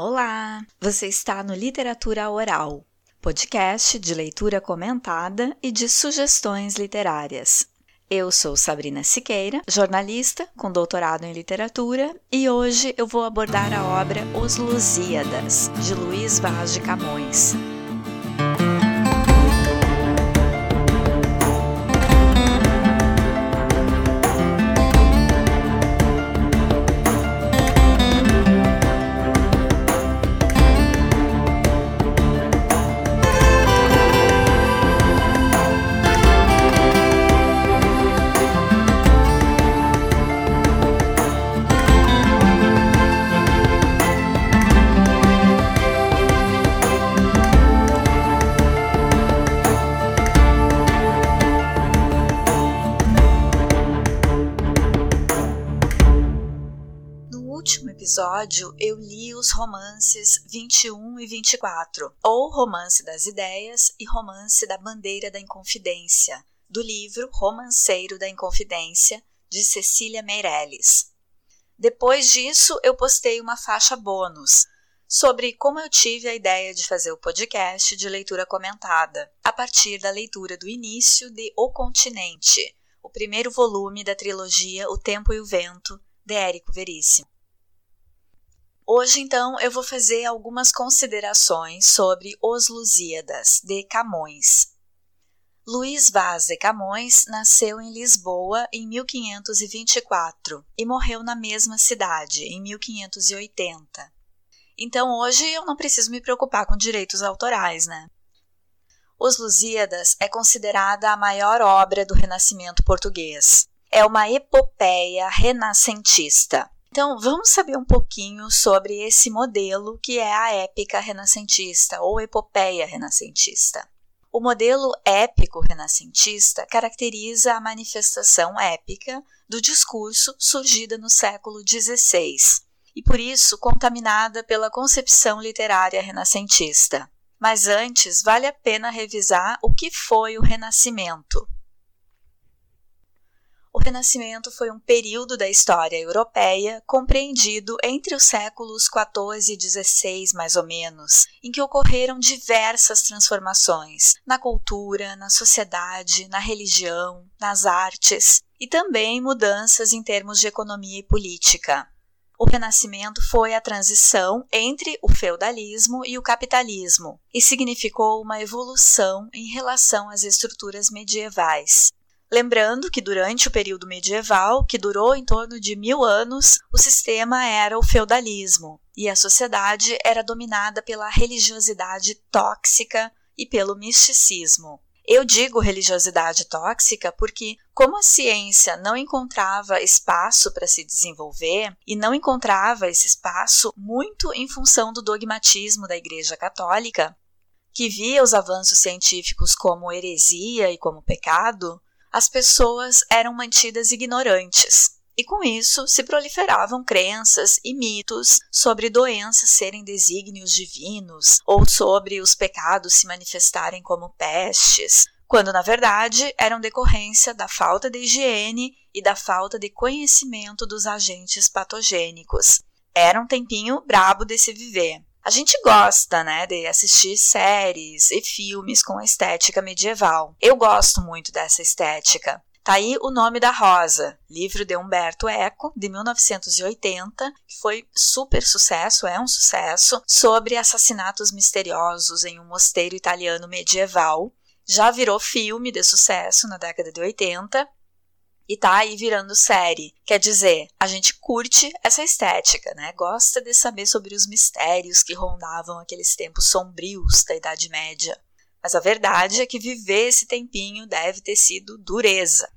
Olá! Você está no Literatura Oral, podcast de leitura comentada e de sugestões literárias. Eu sou Sabrina Siqueira, jornalista com doutorado em literatura, e hoje eu vou abordar a obra Os Lusíadas, de Luiz Vaz de Camões. Episódio, eu li os romances 21 e 24, ou Romance das Ideias e Romance da Bandeira da Inconfidência, do livro Romanceiro da Inconfidência, de Cecília Meirelles. Depois disso, eu postei uma faixa bônus sobre como eu tive a ideia de fazer o podcast de leitura comentada, a partir da leitura do início de O Continente, o primeiro volume da trilogia O Tempo e o Vento, de Érico Veríssimo. Hoje, então, eu vou fazer algumas considerações sobre Os Lusíadas, de Camões. Luís Vaz de Camões nasceu em Lisboa em 1524 e morreu na mesma cidade em 1580. Então, hoje eu não preciso me preocupar com direitos autorais, né? Os Lusíadas é considerada a maior obra do Renascimento português. É uma epopeia renascentista então, vamos saber um pouquinho sobre esse modelo que é a épica renascentista ou epopeia renascentista. O modelo épico renascentista caracteriza a manifestação épica do discurso surgida no século XVI e, por isso, contaminada pela concepção literária renascentista. Mas antes, vale a pena revisar o que foi o Renascimento. O Renascimento foi um período da história europeia compreendido entre os séculos XIV e XVI, mais ou menos, em que ocorreram diversas transformações na cultura, na sociedade, na religião, nas artes e também mudanças em termos de economia e política. O Renascimento foi a transição entre o feudalismo e o capitalismo e significou uma evolução em relação às estruturas medievais. Lembrando que durante o período medieval, que durou em torno de mil anos, o sistema era o feudalismo e a sociedade era dominada pela religiosidade tóxica e pelo misticismo. Eu digo religiosidade tóxica porque, como a ciência não encontrava espaço para se desenvolver e não encontrava esse espaço muito em função do dogmatismo da Igreja Católica, que via os avanços científicos como heresia e como pecado, as pessoas eram mantidas ignorantes. E com isso se proliferavam crenças e mitos sobre doenças serem desígnios divinos ou sobre os pecados se manifestarem como pestes, quando na verdade eram decorrência da falta de higiene e da falta de conhecimento dos agentes patogênicos. Era um tempinho brabo de se viver. A gente gosta, né, de assistir séries e filmes com a estética medieval. Eu gosto muito dessa estética. Tá aí O Nome da Rosa, livro de Humberto Eco, de 1980, que foi super sucesso, é um sucesso, sobre assassinatos misteriosos em um mosteiro italiano medieval. Já virou filme de sucesso na década de 80 e tá aí virando série. Quer dizer, a gente curte essa estética, né? Gosta de saber sobre os mistérios que rondavam aqueles tempos sombrios da Idade Média. Mas a verdade é que viver esse tempinho deve ter sido dureza.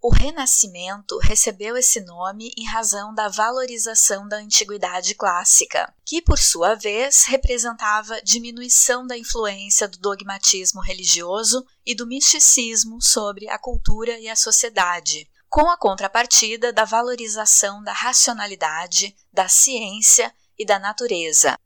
O Renascimento recebeu esse nome em razão da valorização da antiguidade clássica, que, por sua vez, representava diminuição da influência do dogmatismo religioso e do misticismo sobre a cultura e a sociedade, com a contrapartida da valorização da racionalidade, da ciência e da natureza,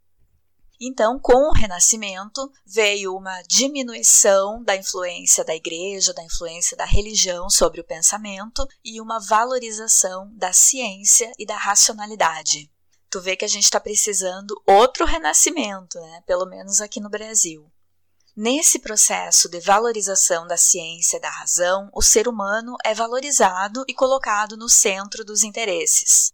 então, com o Renascimento, veio uma diminuição da influência da igreja, da influência da religião sobre o pensamento e uma valorização da ciência e da racionalidade. Tu vê que a gente está precisando outro renascimento, né? Pelo menos aqui no Brasil. Nesse processo de valorização da ciência e da razão, o ser humano é valorizado e colocado no centro dos interesses.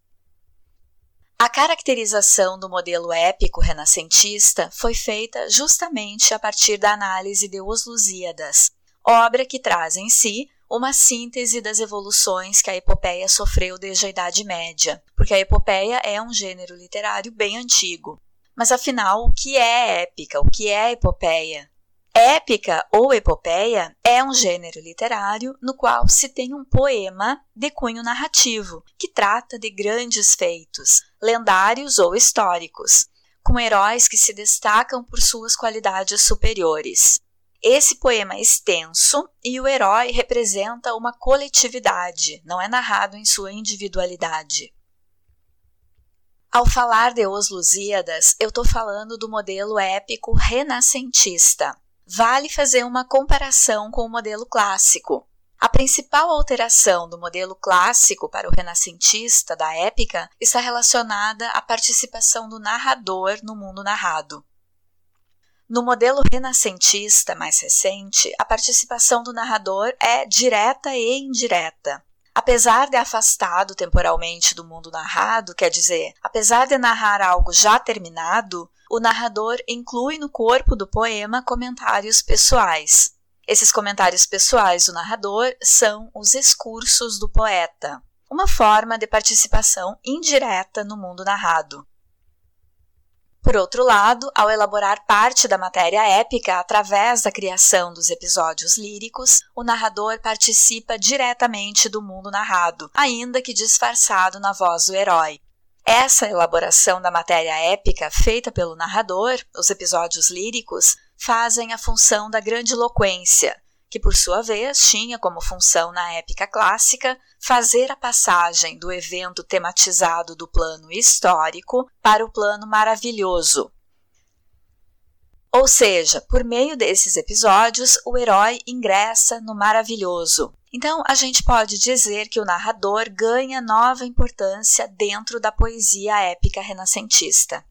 A caracterização do modelo épico renascentista foi feita justamente a partir da análise de Os Lusíadas, obra que traz em si uma síntese das evoluções que a epopeia sofreu desde a Idade Média, porque a epopeia é um gênero literário bem antigo. Mas afinal, o que é épica? O que é epopeia? Épica ou epopeia é um gênero literário no qual se tem um poema de cunho narrativo, que trata de grandes feitos, lendários ou históricos, com heróis que se destacam por suas qualidades superiores. Esse poema é extenso e o herói representa uma coletividade, não é narrado em sua individualidade. Ao falar de Os Lusíadas, eu estou falando do modelo épico renascentista. Vale fazer uma comparação com o modelo clássico. A principal alteração do modelo clássico para o renascentista da épica está relacionada à participação do narrador no mundo narrado. No modelo renascentista mais recente, a participação do narrador é direta e indireta. Apesar de afastado temporalmente do mundo narrado, quer dizer, apesar de narrar algo já terminado, o narrador inclui no corpo do poema comentários pessoais. Esses comentários pessoais do narrador são os excursos do poeta, uma forma de participação indireta no mundo narrado. Por outro lado, ao elaborar parte da matéria épica através da criação dos episódios líricos, o narrador participa diretamente do mundo narrado, ainda que disfarçado na voz do herói. Essa elaboração da matéria épica feita pelo narrador, os episódios líricos, fazem a função da grandiloquência, que por sua vez tinha como função na épica clássica fazer a passagem do evento tematizado do plano histórico para o plano maravilhoso. Ou seja, por meio desses episódios, o herói ingressa no maravilhoso. Então, a gente pode dizer que o narrador ganha nova importância dentro da poesia épica renascentista.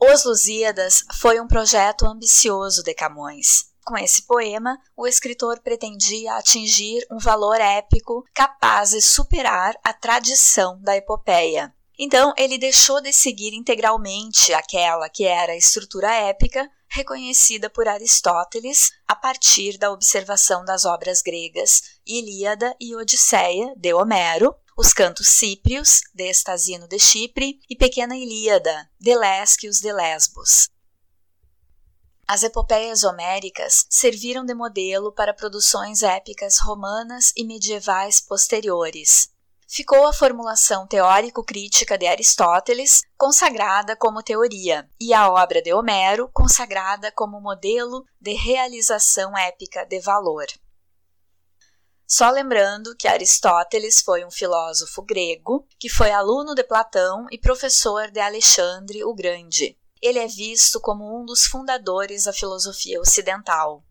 Os Lusíadas foi um projeto ambicioso de Camões. Com esse poema, o escritor pretendia atingir um valor épico capaz de superar a tradição da epopeia. Então, ele deixou de seguir integralmente aquela que era a estrutura épica reconhecida por Aristóteles a partir da observação das obras gregas Ilíada e Odisseia de Homero, os cantos cíprios de Estasino de Chipre e Pequena Ilíada de Lésquios de Lesbos. As epopeias homéricas serviram de modelo para produções épicas romanas e medievais posteriores. Ficou a formulação teórico-crítica de Aristóteles, consagrada como teoria, e a obra de Homero, consagrada como modelo de realização épica de valor. Só lembrando que Aristóteles foi um filósofo grego que foi aluno de Platão e professor de Alexandre o Grande ele é visto como um dos fundadores da filosofia ocidental,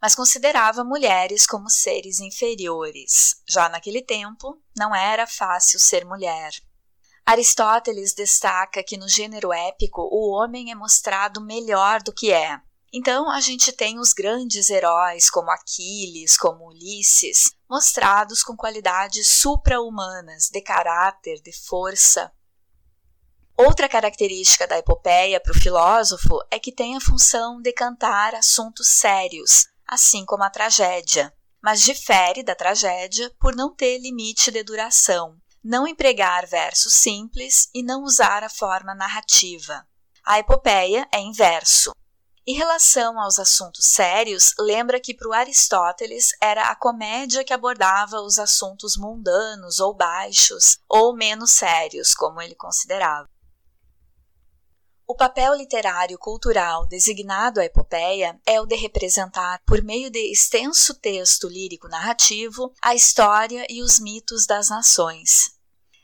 mas considerava mulheres como seres inferiores. Já naquele tempo, não era fácil ser mulher. Aristóteles destaca que no gênero épico o homem é mostrado melhor do que é. Então a gente tem os grandes heróis como Aquiles, como Ulisses, mostrados com qualidades supra-humanas de caráter, de força, Outra característica da epopeia para o filósofo é que tem a função de cantar assuntos sérios, assim como a tragédia, mas difere da tragédia por não ter limite de duração, não empregar versos simples e não usar a forma narrativa. A epopeia é inverso. Em relação aos assuntos sérios, lembra que para Aristóteles era a comédia que abordava os assuntos mundanos ou baixos, ou menos sérios, como ele considerava. O papel literário cultural designado à epopeia é o de representar, por meio de extenso texto lírico narrativo, a história e os mitos das nações.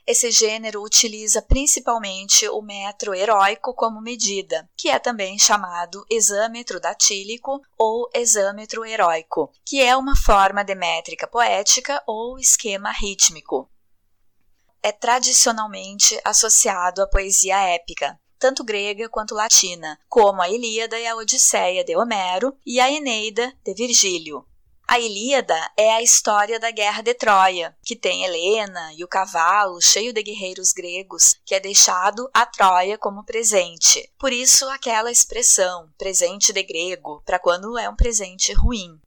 Esse gênero utiliza principalmente o metro heróico como medida, que é também chamado exâmetro datílico ou exâmetro heróico, que é uma forma de métrica poética ou esquema rítmico. é tradicionalmente associado à poesia épica, tanto grega quanto latina, como a Ilíada e a Odisseia de Homero e a Eneida de Virgílio. A Ilíada é a história da Guerra de Troia, que tem Helena e o cavalo cheio de guerreiros gregos que é deixado a Troia como presente. Por isso, aquela expressão, presente de grego, para quando é um presente ruim.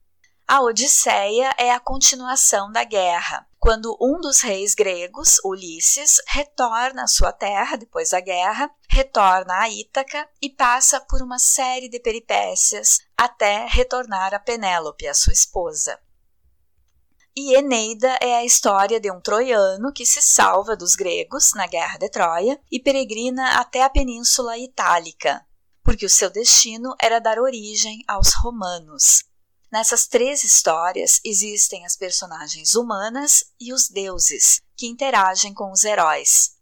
A Odisseia é a continuação da guerra, quando um dos reis gregos, Ulisses, retorna à sua terra depois da guerra, retorna a Ítaca e passa por uma série de peripécias até retornar a Penélope, a sua esposa. E Eneida é a história de um troiano que se salva dos gregos na Guerra de Troia e peregrina até a Península Itálica, porque o seu destino era dar origem aos romanos. Nessas três histórias existem as personagens humanas e os deuses, que interagem com os heróis.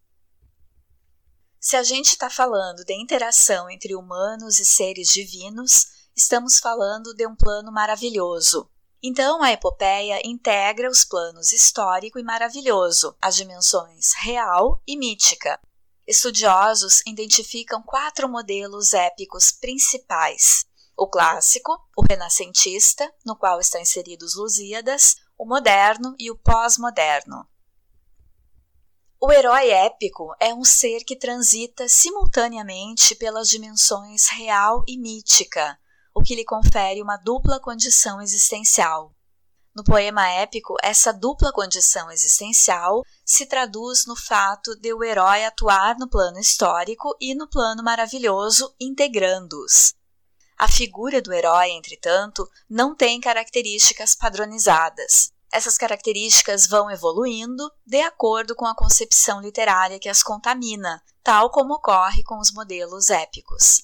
Se a gente está falando de interação entre humanos e seres divinos, estamos falando de um plano maravilhoso. Então, a epopeia integra os planos histórico e maravilhoso, as dimensões real e mítica. Estudiosos identificam quatro modelos épicos principais: o clássico, o renascentista, no qual estão inseridos Lusíadas, o moderno e o pós-moderno. O herói épico é um ser que transita simultaneamente pelas dimensões real e mítica, o que lhe confere uma dupla condição existencial. No poema épico, essa dupla condição existencial se traduz no fato de o herói atuar no plano histórico e no plano maravilhoso, integrando-os. A figura do herói, entretanto, não tem características padronizadas. Essas características vão evoluindo de acordo com a concepção literária que as contamina, tal como ocorre com os modelos épicos.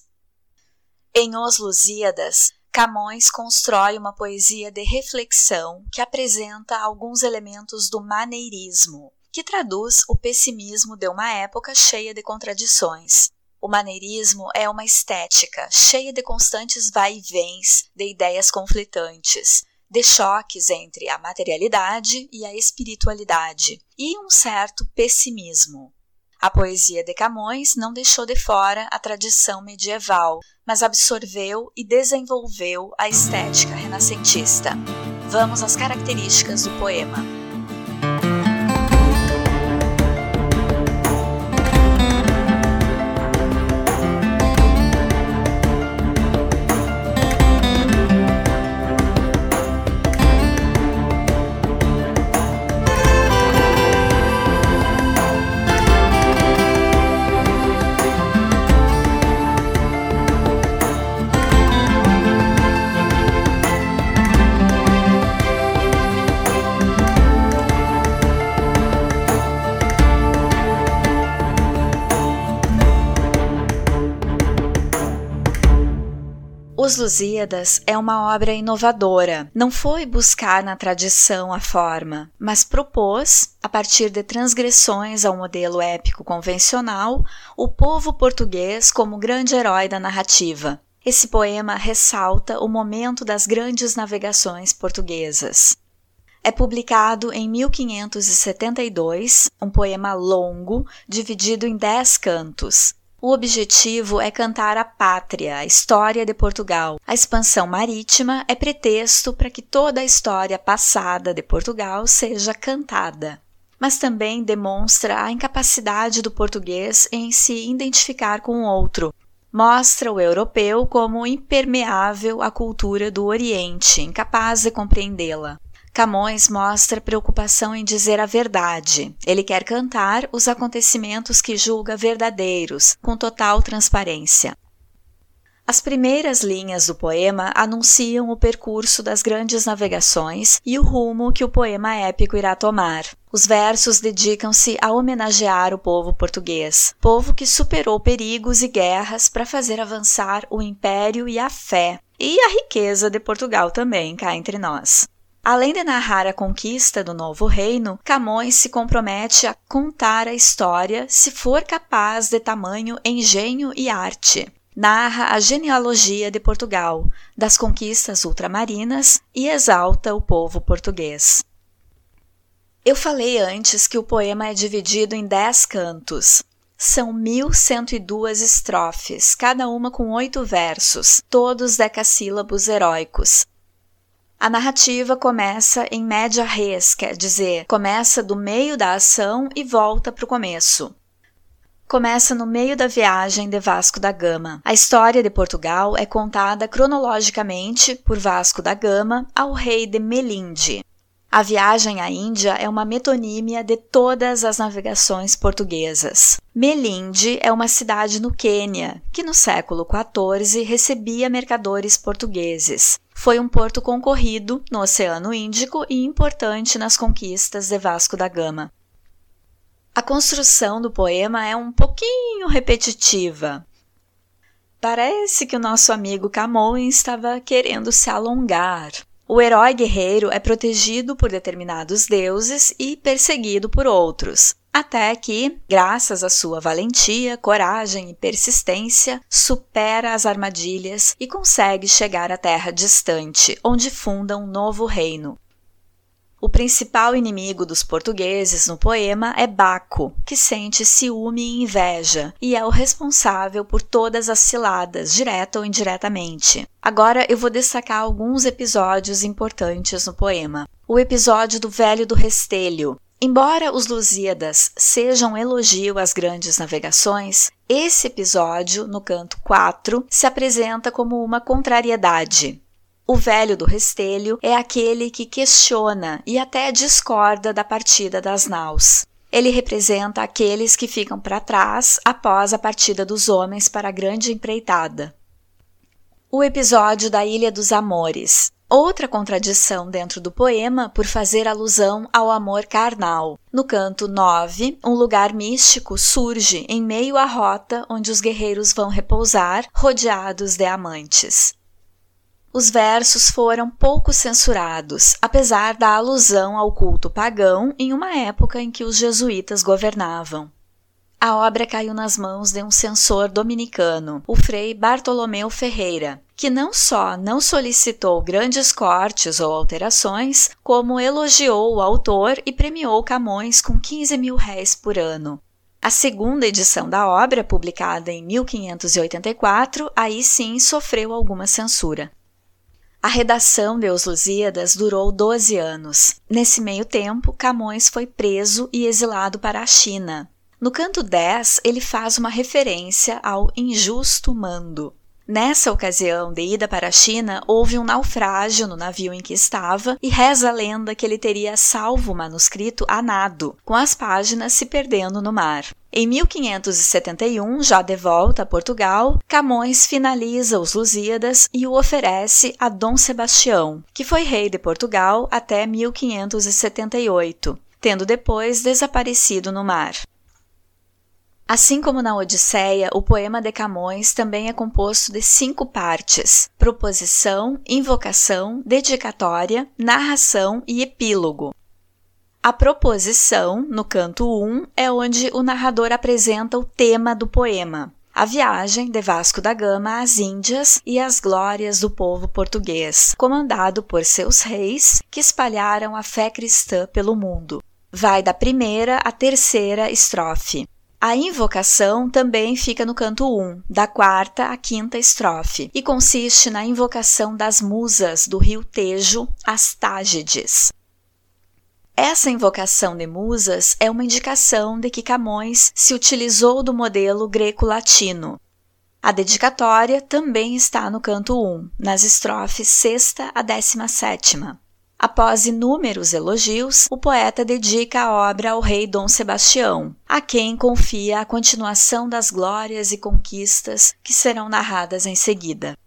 Em Os Lusíadas, Camões constrói uma poesia de reflexão que apresenta alguns elementos do maneirismo, que traduz o pessimismo de uma época cheia de contradições. O maneirismo é uma estética cheia de constantes vai-e-vens de ideias conflitantes, de choques entre a materialidade e a espiritualidade, e um certo pessimismo. A poesia de Camões não deixou de fora a tradição medieval, mas absorveu e desenvolveu a estética renascentista. Vamos às características do poema. Os Lusíadas é uma obra inovadora. Não foi buscar na tradição a forma, mas propôs, a partir de transgressões ao modelo épico convencional, o povo português como grande herói da narrativa. Esse poema ressalta o momento das grandes navegações portuguesas. É publicado em 1572, um poema longo, dividido em dez cantos. O objetivo é cantar a pátria, a história de Portugal. A expansão marítima é pretexto para que toda a história passada de Portugal seja cantada. Mas também demonstra a incapacidade do português em se identificar com o outro. Mostra o europeu como impermeável à cultura do Oriente, incapaz de compreendê-la. Camões mostra preocupação em dizer a verdade. Ele quer cantar os acontecimentos que julga verdadeiros, com total transparência. As primeiras linhas do poema anunciam o percurso das grandes navegações e o rumo que o poema épico irá tomar. Os versos dedicam-se a homenagear o povo português, povo que superou perigos e guerras para fazer avançar o império e a fé, e a riqueza de Portugal também cá entre nós. Além de narrar a conquista do novo reino, Camões se compromete a contar a história se for capaz de tamanho engenho e arte. Narra a genealogia de Portugal, das conquistas ultramarinas e exalta o povo português. Eu falei antes que o poema é dividido em dez cantos. São 1102 estrofes, cada uma com oito versos, todos decassílabos heróicos. A narrativa começa em média res, quer dizer, começa do meio da ação e volta para o começo. Começa no meio da viagem de Vasco da Gama. A história de Portugal é contada cronologicamente por Vasco da Gama ao rei de Melinde. A viagem à Índia é uma metonímia de todas as navegações portuguesas. Melinde é uma cidade no Quênia, que no século XIV recebia mercadores portugueses. Foi um porto concorrido no Oceano Índico e importante nas conquistas de Vasco da Gama. A construção do poema é um pouquinho repetitiva. Parece que o nosso amigo Camões estava querendo se alongar. O herói guerreiro é protegido por determinados deuses e perseguido por outros, até que, graças à sua valentia, coragem e persistência, supera as armadilhas e consegue chegar à terra distante, onde funda um novo reino, o principal inimigo dos portugueses no poema é Baco, que sente ciúme e inveja e é o responsável por todas as ciladas, direta ou indiretamente. Agora eu vou destacar alguns episódios importantes no poema. O episódio do Velho do Restelho, Embora os Lusíadas sejam elogio às grandes navegações, esse episódio, no canto 4, se apresenta como uma contrariedade. O velho do restelho é aquele que questiona e até discorda da partida das naus. Ele representa aqueles que ficam para trás após a partida dos homens para a grande empreitada. O episódio da Ilha dos Amores. Outra contradição dentro do poema por fazer alusão ao amor carnal. No canto 9, um lugar místico surge em meio à rota onde os guerreiros vão repousar, rodeados de amantes os versos foram pouco censurados, apesar da alusão ao culto pagão em uma época em que os jesuítas governavam. A obra caiu nas mãos de um censor dominicano, o frei Bartolomeu Ferreira, que não só não solicitou grandes cortes ou alterações, como elogiou o autor e premiou Camões com 15 mil réis por ano. A segunda edição da obra, publicada em 1584, aí sim sofreu alguma censura. A redação de Os Lusíadas durou 12 anos. Nesse meio tempo, Camões foi preso e exilado para a China. No canto 10, ele faz uma referência ao injusto mando. Nessa ocasião de ida para a China, houve um naufrágio no navio em que estava e reza a lenda que ele teria salvo o manuscrito a nado, com as páginas se perdendo no mar. Em 1571, já de volta a Portugal, Camões finaliza os Lusíadas e o oferece a Dom Sebastião, que foi rei de Portugal até 1578, tendo depois desaparecido no mar. Assim como na Odisseia, o poema de Camões também é composto de cinco partes: proposição, invocação, dedicatória, narração e epílogo. A proposição, no canto 1, é onde o narrador apresenta o tema do poema. A viagem de Vasco da Gama às Índias e as glórias do povo português, comandado por seus reis que espalharam a fé cristã pelo mundo. Vai da primeira à terceira estrofe. A invocação também fica no canto 1, da quarta à quinta estrofe, e consiste na invocação das musas do rio Tejo, as Tágides. Essa invocação de musas é uma indicação de que Camões se utilizou do modelo greco-latino. A dedicatória também está no canto 1, nas estrofes 6 a 17. Após inúmeros elogios, o poeta dedica a obra ao rei Dom Sebastião, a quem confia a continuação das glórias e conquistas que serão narradas em seguida.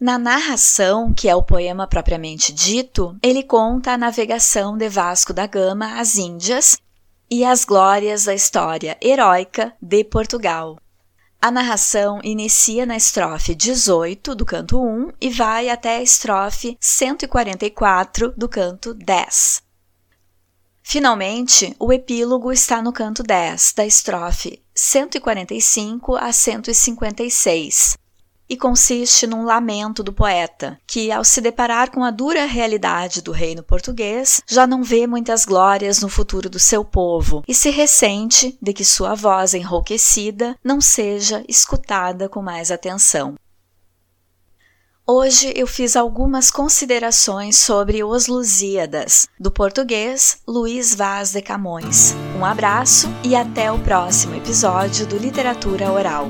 Na narração, que é o poema propriamente dito, ele conta a navegação de Vasco da Gama às Índias e as glórias da história heróica de Portugal. A narração inicia na estrofe 18 do canto 1 e vai até a estrofe 144 do canto 10. Finalmente, o epílogo está no canto 10, da estrofe 145 a 156. E consiste num lamento do poeta, que, ao se deparar com a dura realidade do reino português, já não vê muitas glórias no futuro do seu povo e se ressente de que sua voz enrouquecida não seja escutada com mais atenção. Hoje eu fiz algumas considerações sobre Os Lusíadas, do português Luiz Vaz de Camões. Um abraço e até o próximo episódio do Literatura Oral.